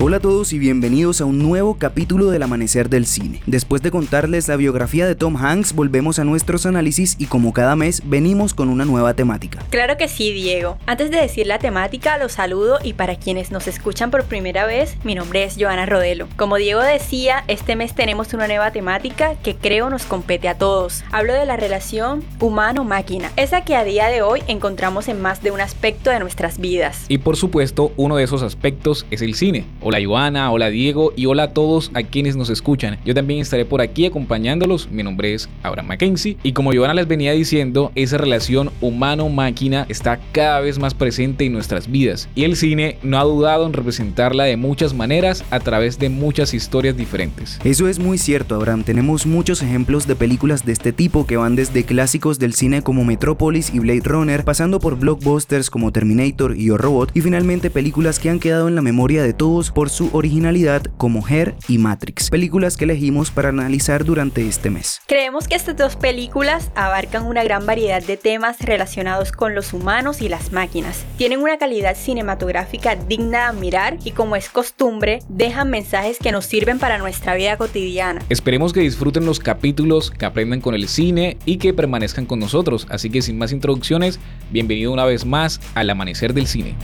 Hola a todos y bienvenidos a un nuevo capítulo del Amanecer del Cine. Después de contarles la biografía de Tom Hanks, volvemos a nuestros análisis y como cada mes venimos con una nueva temática. Claro que sí, Diego. Antes de decir la temática, los saludo y para quienes nos escuchan por primera vez, mi nombre es Joana Rodelo. Como Diego decía, este mes tenemos una nueva temática que creo nos compete a todos. Hablo de la relación humano-máquina, esa que a día de hoy encontramos en más de un aspecto de nuestras vidas. Y por supuesto, uno de esos aspectos es el cine Hola Joana, hola Diego y hola a todos a quienes nos escuchan. Yo también estaré por aquí acompañándolos. Mi nombre es Abraham Mackenzie y como Joana les venía diciendo, esa relación humano-máquina está cada vez más presente en nuestras vidas y el cine no ha dudado en representarla de muchas maneras a través de muchas historias diferentes. Eso es muy cierto, Abraham. Tenemos muchos ejemplos de películas de este tipo que van desde clásicos del cine como Metrópolis y Blade Runner, pasando por blockbusters como Terminator y Yo Robot y finalmente películas que han quedado en la memoria de todos por su originalidad como Her y Matrix, películas que elegimos para analizar durante este mes. Creemos que estas dos películas abarcan una gran variedad de temas relacionados con los humanos y las máquinas. Tienen una calidad cinematográfica digna de admirar y como es costumbre, dejan mensajes que nos sirven para nuestra vida cotidiana. Esperemos que disfruten los capítulos, que aprendan con el cine y que permanezcan con nosotros. Así que sin más introducciones, bienvenido una vez más al Amanecer del Cine.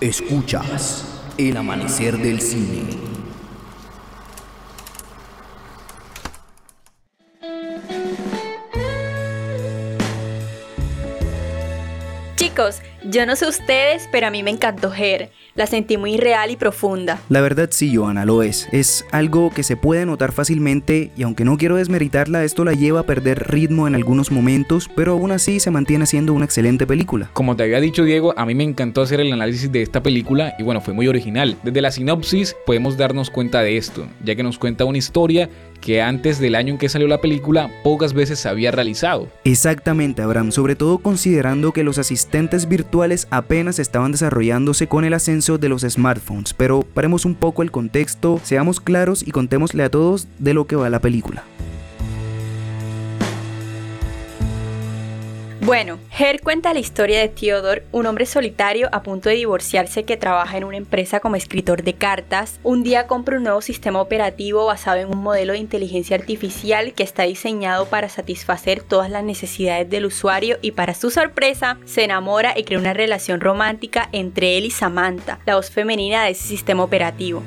Escuchas el amanecer del cine. Yo no sé ustedes, pero a mí me encantó Her. La sentí muy real y profunda. La verdad sí, Joana, lo es. Es algo que se puede notar fácilmente y aunque no quiero desmeritarla, esto la lleva a perder ritmo en algunos momentos, pero aún así se mantiene siendo una excelente película. Como te había dicho Diego, a mí me encantó hacer el análisis de esta película y bueno, fue muy original. Desde la sinopsis podemos darnos cuenta de esto, ya que nos cuenta una historia que antes del año en que salió la película pocas veces se había realizado. Exactamente, Abraham, sobre todo considerando que los asistentes virtuales apenas estaban desarrollándose con el ascenso de los smartphones, pero paremos un poco el contexto, seamos claros y contémosle a todos de lo que va la película. Bueno, Her cuenta la historia de Theodore, un hombre solitario a punto de divorciarse que trabaja en una empresa como escritor de cartas. Un día compra un nuevo sistema operativo basado en un modelo de inteligencia artificial que está diseñado para satisfacer todas las necesidades del usuario y para su sorpresa se enamora y crea una relación romántica entre él y Samantha, la voz femenina de ese sistema operativo.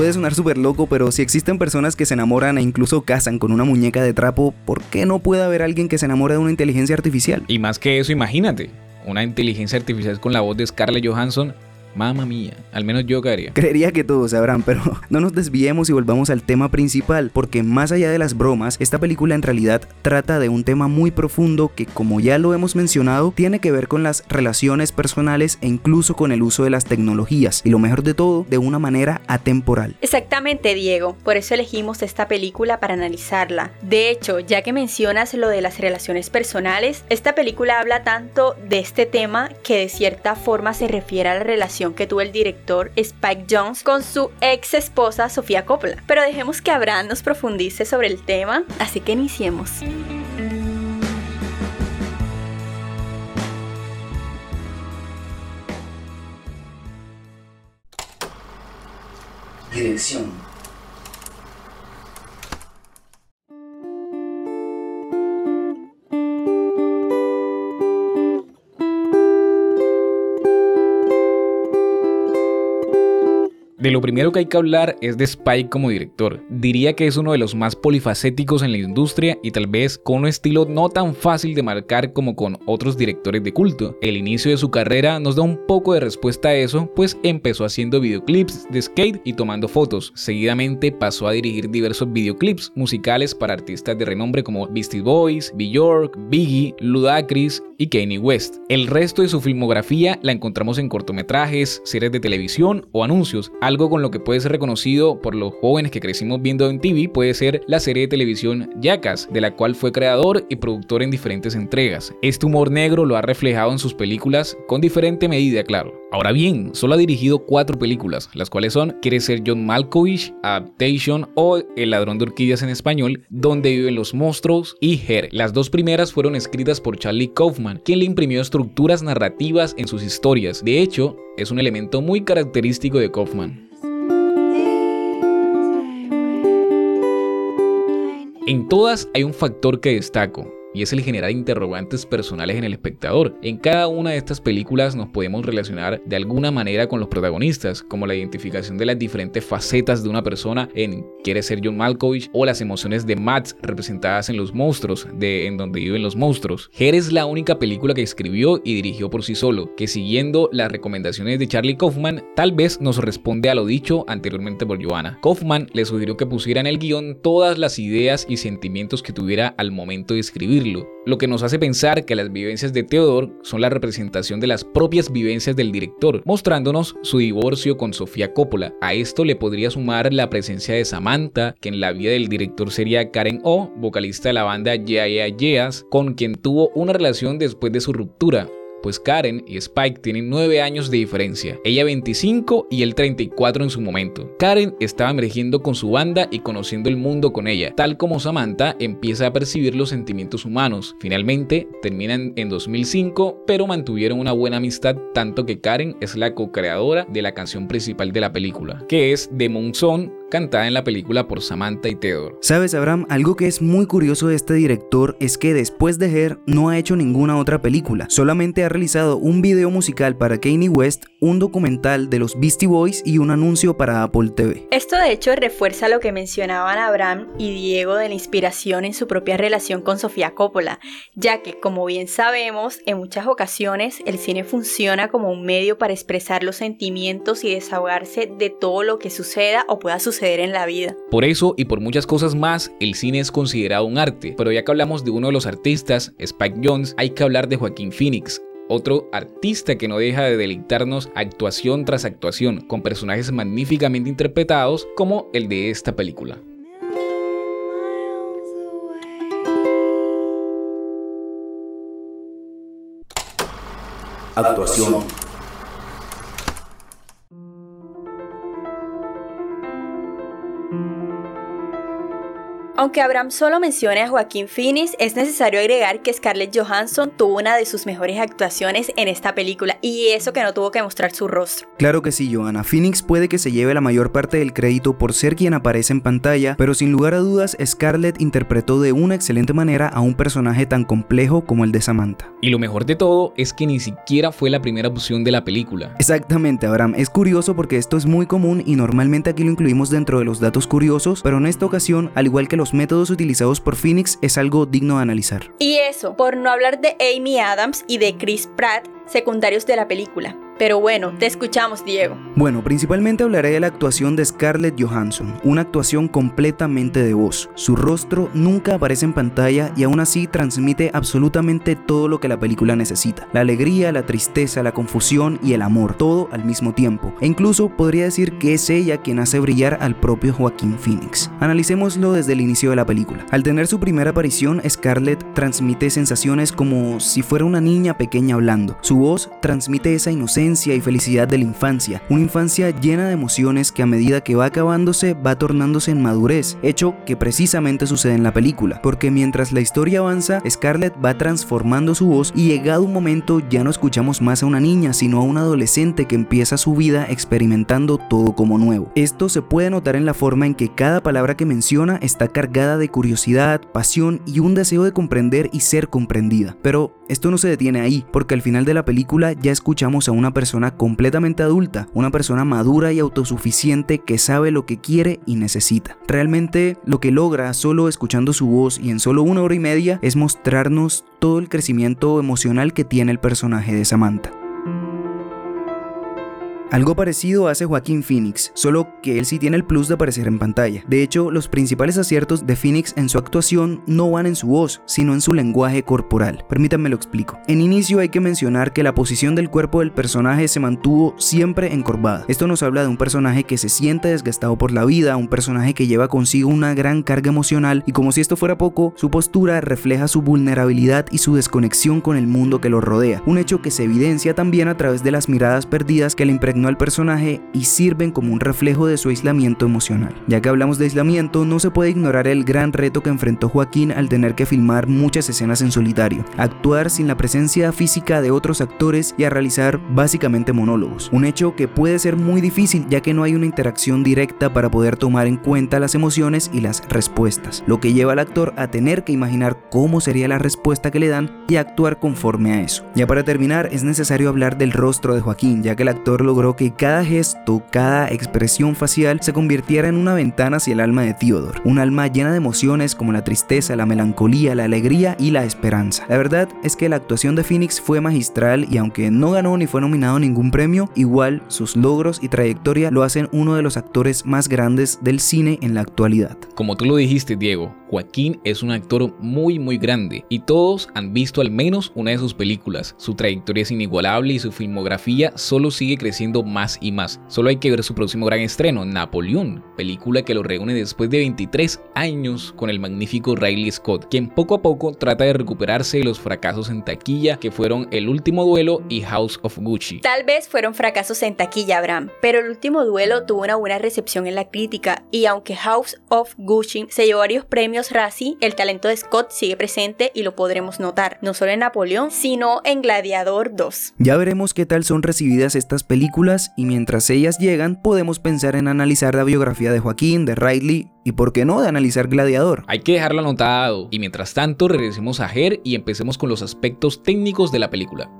Puede sonar súper loco, pero si existen personas que se enamoran e incluso casan con una muñeca de trapo, ¿por qué no puede haber alguien que se enamore de una inteligencia artificial? Y más que eso, imagínate, una inteligencia artificial con la voz de Scarlett Johansson Mamma mía, al menos yo caería. Creería que todos sabrán, pero no nos desviemos y volvamos al tema principal, porque más allá de las bromas, esta película en realidad trata de un tema muy profundo que, como ya lo hemos mencionado, tiene que ver con las relaciones personales e incluso con el uso de las tecnologías, y lo mejor de todo, de una manera atemporal. Exactamente, Diego, por eso elegimos esta película para analizarla. De hecho, ya que mencionas lo de las relaciones personales, esta película habla tanto de este tema que de cierta forma se refiere a la relación que tuvo el director Spike Jones con su ex esposa Sofía Coppola. Pero dejemos que Abraham nos profundice sobre el tema, así que iniciemos. Dirección Lo primero que hay que hablar es de Spike como director. Diría que es uno de los más polifacéticos en la industria y tal vez con un estilo no tan fácil de marcar como con otros directores de culto. El inicio de su carrera nos da un poco de respuesta a eso, pues empezó haciendo videoclips de skate y tomando fotos. Seguidamente pasó a dirigir diversos videoclips musicales para artistas de renombre como Beastie Boys, Bjork, Biggie, Ludacris y Kanye West. El resto de su filmografía la encontramos en cortometrajes, series de televisión o anuncios, algo con lo que puede ser reconocido por los jóvenes que crecimos viendo en TV puede ser la serie de televisión Jackass, de la cual fue creador y productor en diferentes entregas. Este humor negro lo ha reflejado en sus películas con diferente medida, claro. Ahora bien, solo ha dirigido cuatro películas, las cuales son Quiere ser John Malkovich, Adaptation o El ladrón de orquídeas en español, Donde viven los monstruos y Her. Las dos primeras fueron escritas por Charlie Kaufman, quien le imprimió estructuras narrativas en sus historias. De hecho, es un elemento muy característico de Kaufman. En todas hay un factor que destaco, y es el generar interrogantes personales en el espectador. En cada una de estas películas nos podemos relacionar de alguna manera con los protagonistas, como la identificación de las diferentes facetas de una persona en Quiere ser John Malkovich o las emociones de Matt representadas en Los Monstruos, de En donde viven los monstruos. Her es la única película que escribió y dirigió por sí solo, que siguiendo las recomendaciones de Charlie Kaufman, tal vez nos responde a lo dicho anteriormente por Joanna. Kaufman le sugirió que pusiera en el guion todas las ideas y sentimientos que tuviera al momento de escribir lo que nos hace pensar que las vivencias de Theodore son la representación de las propias vivencias del director, mostrándonos su divorcio con Sofía Coppola. A esto le podría sumar la presencia de Samantha, que en la vida del director sería Karen O, vocalista de la banda Yeah Yeah Yeahs, con quien tuvo una relación después de su ruptura pues Karen y Spike tienen 9 años de diferencia, ella 25 y él 34 en su momento. Karen estaba emergiendo con su banda y conociendo el mundo con ella, tal como Samantha empieza a percibir los sentimientos humanos. Finalmente terminan en 2005, pero mantuvieron una buena amistad tanto que Karen es la co-creadora de la canción principal de la película, que es The Moon cantada en la película por Samantha y Theodore. Sabes, Abraham, algo que es muy curioso de este director es que después de Her no ha hecho ninguna otra película, solamente ha realizado un video musical para Kanye West, un documental de los Beastie Boys y un anuncio para Apple TV. Esto de hecho refuerza lo que mencionaban Abraham y Diego de la inspiración en su propia relación con Sofía Coppola, ya que, como bien sabemos, en muchas ocasiones el cine funciona como un medio para expresar los sentimientos y desahogarse de todo lo que suceda o pueda suceder en la vida. Por eso y por muchas cosas más, el cine es considerado un arte. Pero ya que hablamos de uno de los artistas, Spike Jones, hay que hablar de Joaquín Phoenix, otro artista que no deja de deleitarnos actuación tras actuación, con personajes magníficamente interpretados como el de esta película. Actuación. Aunque Abraham solo mencione a Joaquín Phoenix, es necesario agregar que Scarlett Johansson tuvo una de sus mejores actuaciones en esta película y eso que no tuvo que mostrar su rostro. Claro que sí, Johanna. Phoenix puede que se lleve la mayor parte del crédito por ser quien aparece en pantalla, pero sin lugar a dudas, Scarlett interpretó de una excelente manera a un personaje tan complejo como el de Samantha. Y lo mejor de todo es que ni siquiera fue la primera opción de la película. Exactamente, Abraham. Es curioso porque esto es muy común y normalmente aquí lo incluimos dentro de los datos curiosos, pero en esta ocasión, al igual que los métodos utilizados por Phoenix es algo digno de analizar. Y eso, por no hablar de Amy Adams y de Chris Pratt, secundarios de la película. Pero bueno, te escuchamos, Diego. Bueno, principalmente hablaré de la actuación de Scarlett Johansson, una actuación completamente de voz. Su rostro nunca aparece en pantalla y aún así transmite absolutamente todo lo que la película necesita. La alegría, la tristeza, la confusión y el amor, todo al mismo tiempo. E incluso podría decir que es ella quien hace brillar al propio Joaquín Phoenix. Analicémoslo desde el inicio de la película. Al tener su primera aparición, Scarlett transmite sensaciones como si fuera una niña pequeña hablando. Su voz transmite esa inocencia y felicidad de la infancia, una infancia llena de emociones que a medida que va acabándose va tornándose en madurez, hecho que precisamente sucede en la película, porque mientras la historia avanza, Scarlett va transformando su voz y llegado un momento ya no escuchamos más a una niña, sino a un adolescente que empieza su vida experimentando todo como nuevo. Esto se puede notar en la forma en que cada palabra que menciona está cargada de curiosidad, pasión y un deseo de comprender y ser comprendida. Pero esto no se detiene ahí, porque al final de la película ya escuchamos a una persona completamente adulta, una persona madura y autosuficiente que sabe lo que quiere y necesita. Realmente lo que logra solo escuchando su voz y en solo una hora y media es mostrarnos todo el crecimiento emocional que tiene el personaje de Samantha. Algo parecido hace Joaquín Phoenix, solo que él sí tiene el plus de aparecer en pantalla. De hecho, los principales aciertos de Phoenix en su actuación no van en su voz, sino en su lenguaje corporal. Permítanme lo explico. En inicio hay que mencionar que la posición del cuerpo del personaje se mantuvo siempre encorvada. Esto nos habla de un personaje que se siente desgastado por la vida, un personaje que lleva consigo una gran carga emocional y como si esto fuera poco, su postura refleja su vulnerabilidad y su desconexión con el mundo que lo rodea, un hecho que se evidencia también a través de las miradas perdidas que le al personaje y sirven como un reflejo de su aislamiento emocional. Ya que hablamos de aislamiento, no se puede ignorar el gran reto que enfrentó Joaquín al tener que filmar muchas escenas en solitario, actuar sin la presencia física de otros actores y a realizar básicamente monólogos, un hecho que puede ser muy difícil ya que no hay una interacción directa para poder tomar en cuenta las emociones y las respuestas, lo que lleva al actor a tener que imaginar cómo sería la respuesta que le dan y actuar conforme a eso. Ya para terminar, es necesario hablar del rostro de Joaquín, ya que el actor logró que cada gesto, cada expresión facial se convirtiera en una ventana hacia el alma de Theodore, un alma llena de emociones como la tristeza, la melancolía, la alegría y la esperanza. La verdad es que la actuación de Phoenix fue magistral y aunque no ganó ni fue nominado ningún premio, igual sus logros y trayectoria lo hacen uno de los actores más grandes del cine en la actualidad. Como tú lo dijiste, Diego, Joaquín es un actor muy muy grande y todos han visto al menos una de sus películas. Su trayectoria es inigualable y su filmografía solo sigue creciendo más y más. Solo hay que ver su próximo gran estreno, Napoleón, película que lo reúne después de 23 años con el magnífico Riley Scott, quien poco a poco trata de recuperarse de los fracasos en taquilla que fueron El último duelo y House of Gucci. Tal vez fueron fracasos en taquilla, Abraham, pero El último duelo tuvo una buena recepción en la crítica y aunque House of Gucci se llevó varios premios Razzie, el talento de Scott sigue presente y lo podremos notar, no solo en Napoleón, sino en Gladiador 2. Ya veremos qué tal son recibidas estas películas y mientras ellas llegan podemos pensar en analizar la biografía de Joaquín, de Riley y por qué no de analizar Gladiador. Hay que dejarlo anotado y mientras tanto regresemos a Her y empecemos con los aspectos técnicos de la película.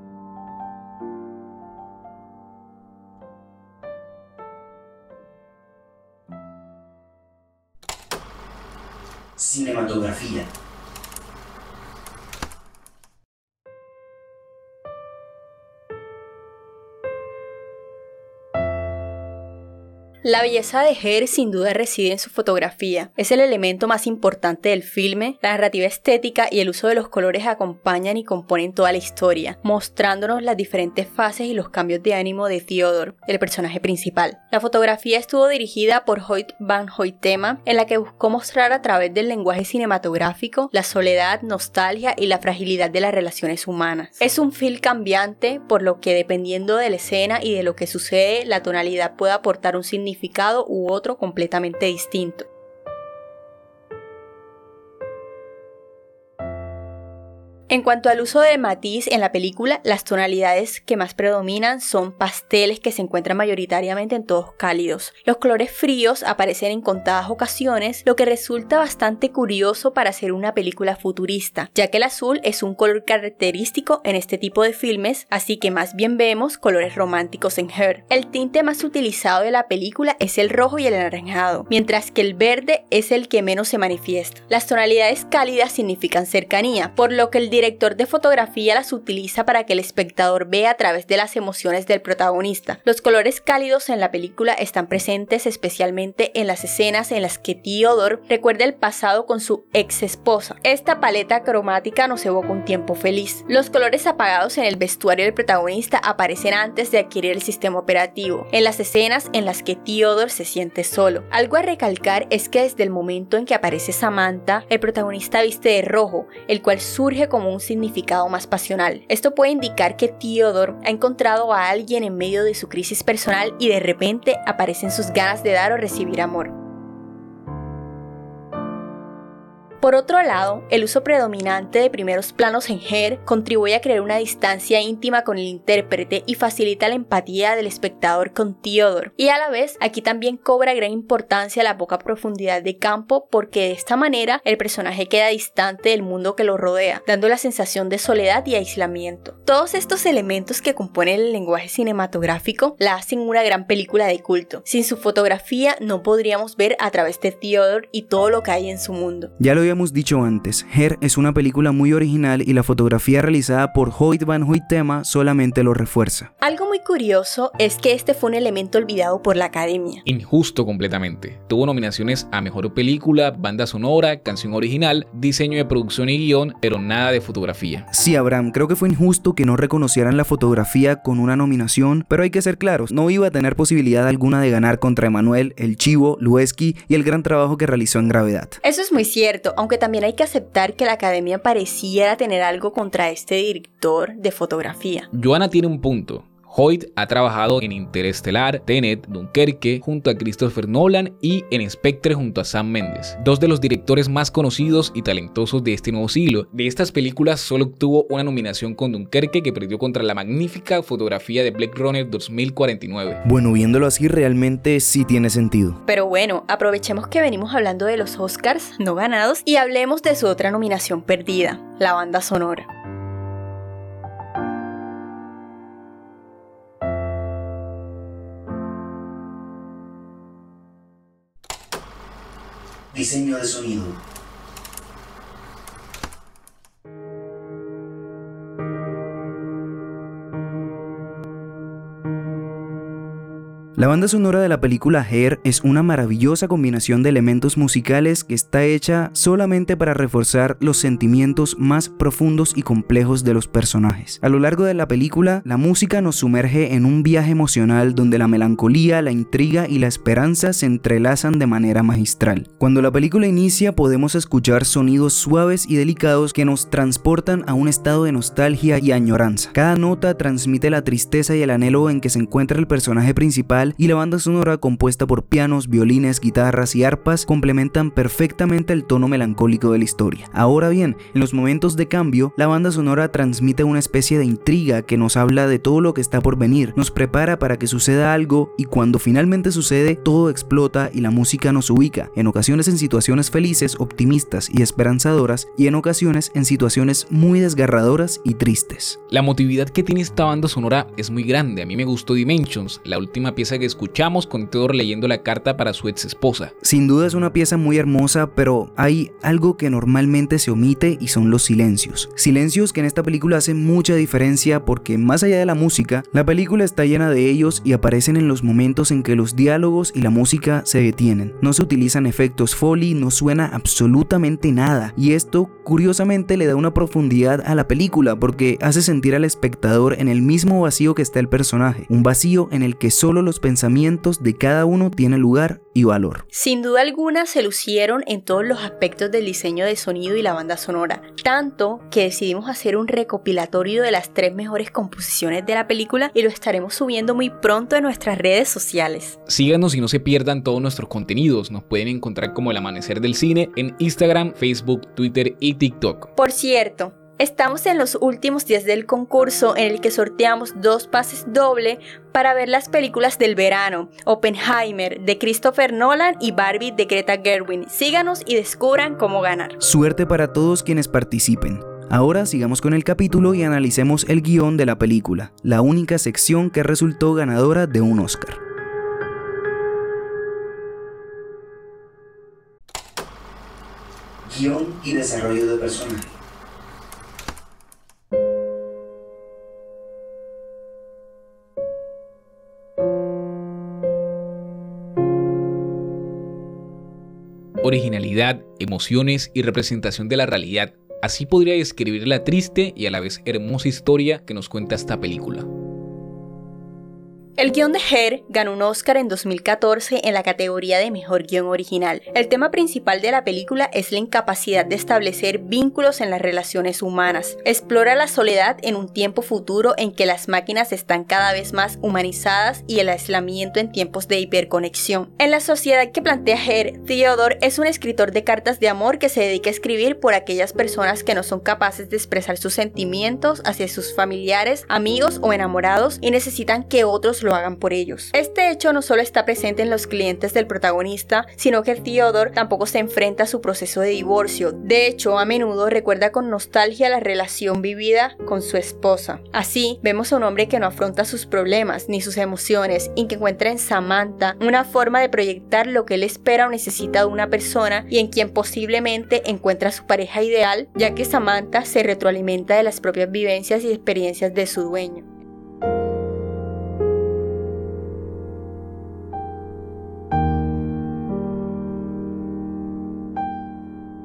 cinematografía. La belleza de Her sin duda reside en su fotografía. Es el elemento más importante del filme. La narrativa estética y el uso de los colores acompañan y componen toda la historia, mostrándonos las diferentes fases y los cambios de ánimo de Theodore, el personaje principal. La fotografía estuvo dirigida por Hoyt Van Hoytema, en la que buscó mostrar a través del lenguaje cinematográfico la soledad, nostalgia y la fragilidad de las relaciones humanas. Es un film cambiante, por lo que dependiendo de la escena y de lo que sucede, la tonalidad puede aportar un significado u otro completamente distinto. En cuanto al uso de matiz en la película, las tonalidades que más predominan son pasteles que se encuentran mayoritariamente en todos cálidos. Los colores fríos aparecen en contadas ocasiones, lo que resulta bastante curioso para hacer una película futurista, ya que el azul es un color característico en este tipo de filmes, así que más bien vemos colores románticos en Her. El tinte más utilizado de la película es el rojo y el anaranjado, mientras que el verde es el que menos se manifiesta. Las tonalidades cálidas significan cercanía, por lo que el director de fotografía las utiliza para que el espectador vea a través de las emociones del protagonista. Los colores cálidos en la película están presentes especialmente en las escenas en las que Theodore recuerda el pasado con su ex esposa. Esta paleta cromática nos evoca un tiempo feliz. Los colores apagados en el vestuario del protagonista aparecen antes de adquirir el sistema operativo, en las escenas en las que Theodore se siente solo. Algo a recalcar es que desde el momento en que aparece Samantha, el protagonista viste de rojo, el cual surge como un significado más pasional. Esto puede indicar que Theodore ha encontrado a alguien en medio de su crisis personal y de repente aparecen sus ganas de dar o recibir amor. Por otro lado, el uso predominante de primeros planos en Her contribuye a crear una distancia íntima con el intérprete y facilita la empatía del espectador con Theodore. Y a la vez, aquí también cobra gran importancia la poca profundidad de campo porque de esta manera el personaje queda distante del mundo que lo rodea, dando la sensación de soledad y aislamiento. Todos estos elementos que componen el lenguaje cinematográfico la hacen una gran película de culto. Sin su fotografía no podríamos ver a través de Theodore y todo lo que hay en su mundo. Ya lo habíamos dicho antes, Her es una película muy original y la fotografía realizada por Hoyt van Hoytema solamente lo refuerza. Algo muy curioso es que este fue un elemento olvidado por la academia. Injusto completamente. Tuvo nominaciones a mejor película, banda sonora, canción original, diseño de producción y guion, pero nada de fotografía. Sí, Abraham, creo que fue injusto que no reconocieran la fotografía con una nominación, pero hay que ser claros, no iba a tener posibilidad alguna de ganar contra Emanuel, el Chivo, Lueski y el gran trabajo que realizó en Gravedad. Eso es muy cierto, aunque también hay que aceptar que la academia pareciera tener algo contra este director de fotografía. Joana tiene un punto. Hoyt ha trabajado en Interestelar, Tenet, Dunkerque junto a Christopher Nolan y en Spectre junto a Sam Mendes, dos de los directores más conocidos y talentosos de este nuevo siglo. De estas películas solo obtuvo una nominación con Dunkerque que perdió contra la magnífica fotografía de Blade Runner 2049. Bueno, viéndolo así realmente sí tiene sentido. Pero bueno, aprovechemos que venimos hablando de los Oscars no ganados y hablemos de su otra nominación perdida, la banda sonora. Diseño de sonido. La banda sonora de la película Hair es una maravillosa combinación de elementos musicales que está hecha solamente para reforzar los sentimientos más profundos y complejos de los personajes. A lo largo de la película, la música nos sumerge en un viaje emocional donde la melancolía, la intriga y la esperanza se entrelazan de manera magistral. Cuando la película inicia podemos escuchar sonidos suaves y delicados que nos transportan a un estado de nostalgia y añoranza. Cada nota transmite la tristeza y el anhelo en que se encuentra el personaje principal y la banda sonora compuesta por pianos, violines, guitarras y arpas complementan perfectamente el tono melancólico de la historia. Ahora bien, en los momentos de cambio, la banda sonora transmite una especie de intriga que nos habla de todo lo que está por venir, nos prepara para que suceda algo y cuando finalmente sucede, todo explota y la música nos ubica, en ocasiones en situaciones felices, optimistas y esperanzadoras y en ocasiones en situaciones muy desgarradoras y tristes. La emotividad que tiene esta banda sonora es muy grande, a mí me gustó Dimensions, la última pieza que escuchamos con Theodore leyendo la carta para su ex esposa. Sin duda es una pieza muy hermosa, pero hay algo que normalmente se omite y son los silencios. Silencios que en esta película hacen mucha diferencia porque más allá de la música, la película está llena de ellos y aparecen en los momentos en que los diálogos y la música se detienen. No se utilizan efectos foley, no suena absolutamente nada y esto curiosamente le da una profundidad a la película porque hace sentir al espectador en el mismo vacío que está el personaje, un vacío en el que solo los pensamientos de cada uno tienen lugar y valor. Sin duda alguna se lucieron en todos los aspectos del diseño de sonido y la banda sonora, tanto que decidimos hacer un recopilatorio de las tres mejores composiciones de la película y lo estaremos subiendo muy pronto en nuestras redes sociales. Síganos y no se pierdan todos nuestros contenidos, nos pueden encontrar como el amanecer del cine en Instagram, Facebook, Twitter y TikTok. Por cierto, Estamos en los últimos días del concurso en el que sorteamos dos pases doble para ver las películas del verano, Oppenheimer de Christopher Nolan y Barbie de Greta Gerwin. Síganos y descubran cómo ganar. Suerte para todos quienes participen. Ahora sigamos con el capítulo y analicemos el guion de la película, la única sección que resultó ganadora de un Oscar. Guión y desarrollo de personaje. Originalidad, emociones y representación de la realidad. Así podría describir la triste y a la vez hermosa historia que nos cuenta esta película. El guion de Her ganó un Oscar en 2014 en la categoría de Mejor Guión Original. El tema principal de la película es la incapacidad de establecer vínculos en las relaciones humanas. Explora la soledad en un tiempo futuro en que las máquinas están cada vez más humanizadas y el aislamiento en tiempos de hiperconexión. En la sociedad que plantea Her, Theodore es un escritor de cartas de amor que se dedica a escribir por aquellas personas que no son capaces de expresar sus sentimientos hacia sus familiares, amigos o enamorados y necesitan que otros lo hagan por ellos. Este hecho no solo está presente en los clientes del protagonista, sino que Theodore tampoco se enfrenta a su proceso de divorcio. De hecho, a menudo recuerda con nostalgia la relación vivida con su esposa. Así, vemos a un hombre que no afronta sus problemas ni sus emociones y que encuentra en Samantha una forma de proyectar lo que él espera o necesita de una persona y en quien posiblemente encuentra su pareja ideal, ya que Samantha se retroalimenta de las propias vivencias y experiencias de su dueño.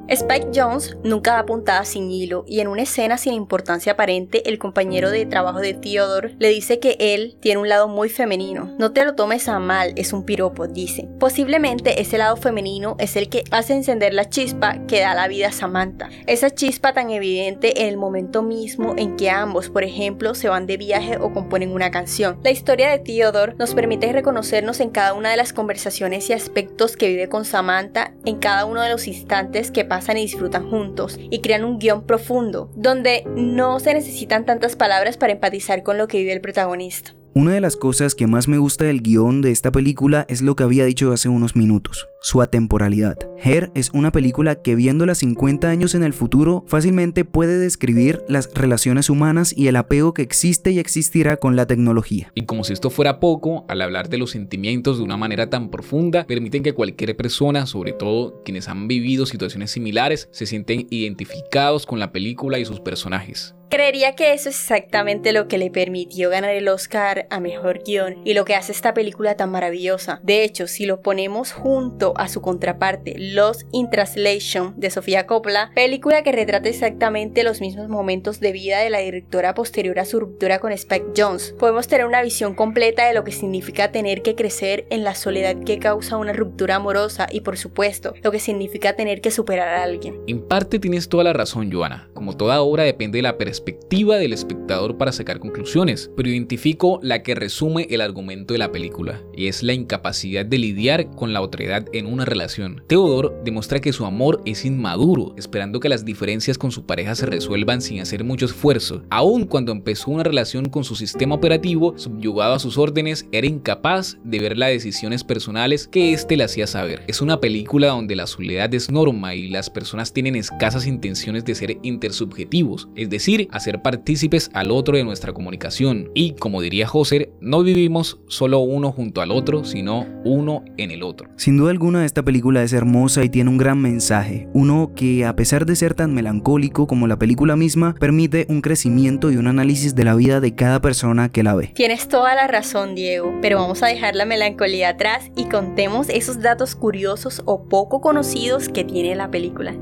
Spike Jones nunca da puntada sin hilo y en una escena sin importancia aparente el compañero de trabajo de Theodore le dice que él tiene un lado muy femenino. No te lo tomes a mal, es un piropo, dice. Posiblemente ese lado femenino es el que hace encender la chispa que da la vida a Samantha. Esa chispa tan evidente en el momento mismo en que ambos, por ejemplo, se van de viaje o componen una canción. La historia de Theodore nos permite reconocernos en cada una de las conversaciones y aspectos que vive con Samantha en cada uno de los instantes que pasa pasan y disfrutan juntos y crean un guion profundo, donde no se necesitan tantas palabras para empatizar con lo que vive el protagonista. Una de las cosas que más me gusta del guion de esta película es lo que había dicho hace unos minutos, su atemporalidad. Her es una película que viéndola 50 años en el futuro fácilmente puede describir las relaciones humanas y el apego que existe y existirá con la tecnología. Y como si esto fuera poco, al hablar de los sentimientos de una manera tan profunda, permiten que cualquier persona, sobre todo quienes han vivido situaciones similares, se sienten identificados con la película y sus personajes. Creería que eso es exactamente lo que le permitió ganar el Oscar a Mejor Guión y lo que hace esta película tan maravillosa. De hecho, si lo ponemos junto a su contraparte, Lost in Translation de Sofía Coppola, película que retrata exactamente los mismos momentos de vida de la directora posterior a su ruptura con Spike Jones, podemos tener una visión completa de lo que significa tener que crecer en la soledad que causa una ruptura amorosa y por supuesto, lo que significa tener que superar a alguien. En parte tienes toda la razón, Joana. Como toda obra depende de la perspectiva del espectador para sacar conclusiones, pero identifico la que resume el argumento de la película, y es la incapacidad de lidiar con la otredad en una relación. Theodore demuestra que su amor es inmaduro, esperando que las diferencias con su pareja se resuelvan sin hacer mucho esfuerzo. Aun cuando empezó una relación con su sistema operativo, subyugado a sus órdenes, era incapaz de ver las decisiones personales que éste le hacía saber. Es una película donde la soledad es norma y las personas tienen escasas intenciones de ser intersubjetivos, es decir, hacer partícipes al otro de nuestra comunicación. Y como diría José, no vivimos solo uno junto al otro, sino uno en el otro. Sin duda alguna esta película es hermosa y tiene un gran mensaje, uno que a pesar de ser tan melancólico como la película misma, permite un crecimiento y un análisis de la vida de cada persona que la ve. Tienes toda la razón, Diego, pero vamos a dejar la melancolía atrás y contemos esos datos curiosos o poco conocidos que tiene la película.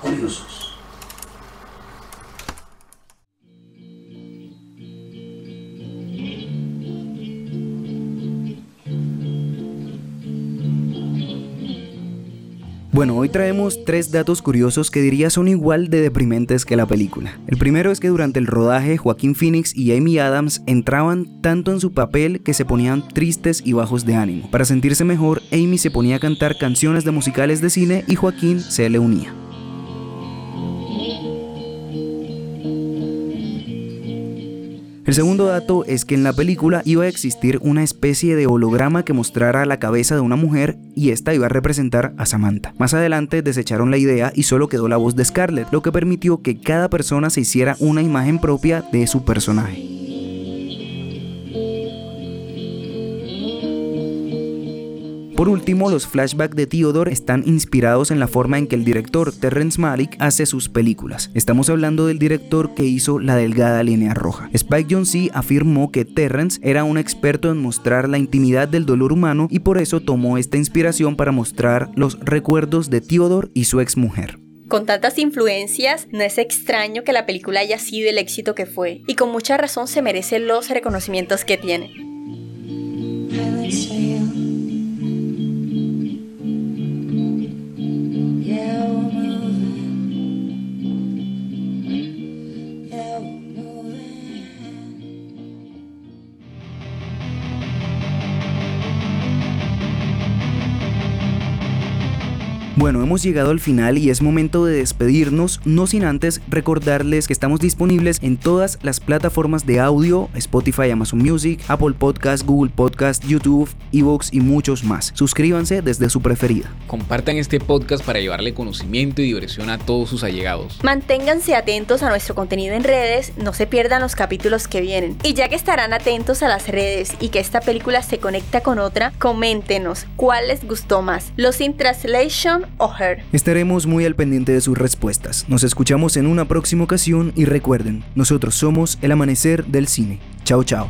Curiosos. Bueno, hoy traemos tres datos curiosos que diría son igual de deprimentes que la película. El primero es que durante el rodaje Joaquín Phoenix y Amy Adams entraban tanto en su papel que se ponían tristes y bajos de ánimo. Para sentirse mejor, Amy se ponía a cantar canciones de musicales de cine y Joaquín se le unía. El segundo dato es que en la película iba a existir una especie de holograma que mostrara la cabeza de una mujer y esta iba a representar a Samantha. Más adelante desecharon la idea y solo quedó la voz de Scarlett, lo que permitió que cada persona se hiciera una imagen propia de su personaje. Por último, los flashbacks de Theodore están inspirados en la forma en que el director Terrence Malick hace sus películas. Estamos hablando del director que hizo La Delgada Línea Roja. Spike Jonze afirmó que Terrence era un experto en mostrar la intimidad del dolor humano y por eso tomó esta inspiración para mostrar los recuerdos de Theodore y su exmujer. Con tantas influencias, no es extraño que la película haya sido el éxito que fue, y con mucha razón se merece los reconocimientos que tiene. Bueno, hemos llegado al final y es momento de despedirnos, no sin antes recordarles que estamos disponibles en todas las plataformas de audio, Spotify, Amazon Music, Apple Podcast, Google Podcast, YouTube, Evox y muchos más. Suscríbanse desde su preferida. Compartan este podcast para llevarle conocimiento y diversión a todos sus allegados. Manténganse atentos a nuestro contenido en redes, no se pierdan los capítulos que vienen. Y ya que estarán atentos a las redes y que esta película se conecta con otra, coméntenos cuál les gustó más, Los in Translation Estaremos muy al pendiente de sus respuestas. Nos escuchamos en una próxima ocasión y recuerden, nosotros somos el amanecer del cine. Chao, chao.